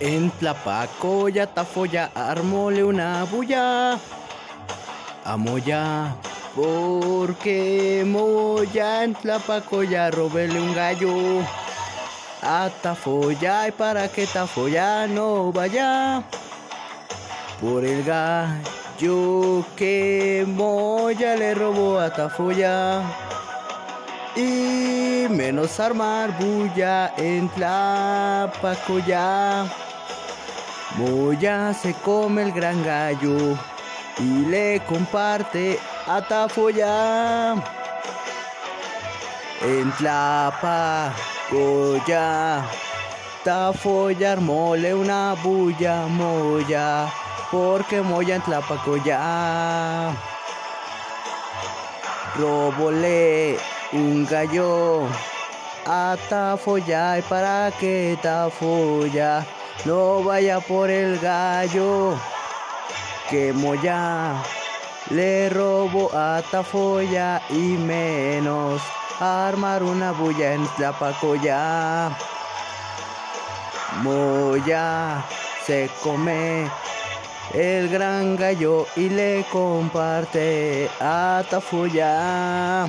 En Tlapacoya, Tafoya, armóle una bulla. Amoya, porque moya en Tlapacoya, robele un gallo. A Tafoya, y para que Tafoya no vaya. Por el gallo que moya le robó a Tafoya. Y menos armar bulla en Tlapacoya. Moya se come el gran gallo y le comparte a Tafoya. En Tlapacoya, Tafoya armóle una bulla, Moya, porque Moya en Tlapacoya. Robole un gallo a Tafoya y para que Tafoya no vaya por el gallo que Moya le robó a Tafoya y menos armar una bulla en Tlapacoya. Moya se come el gran gallo y le comparte a Tafoya.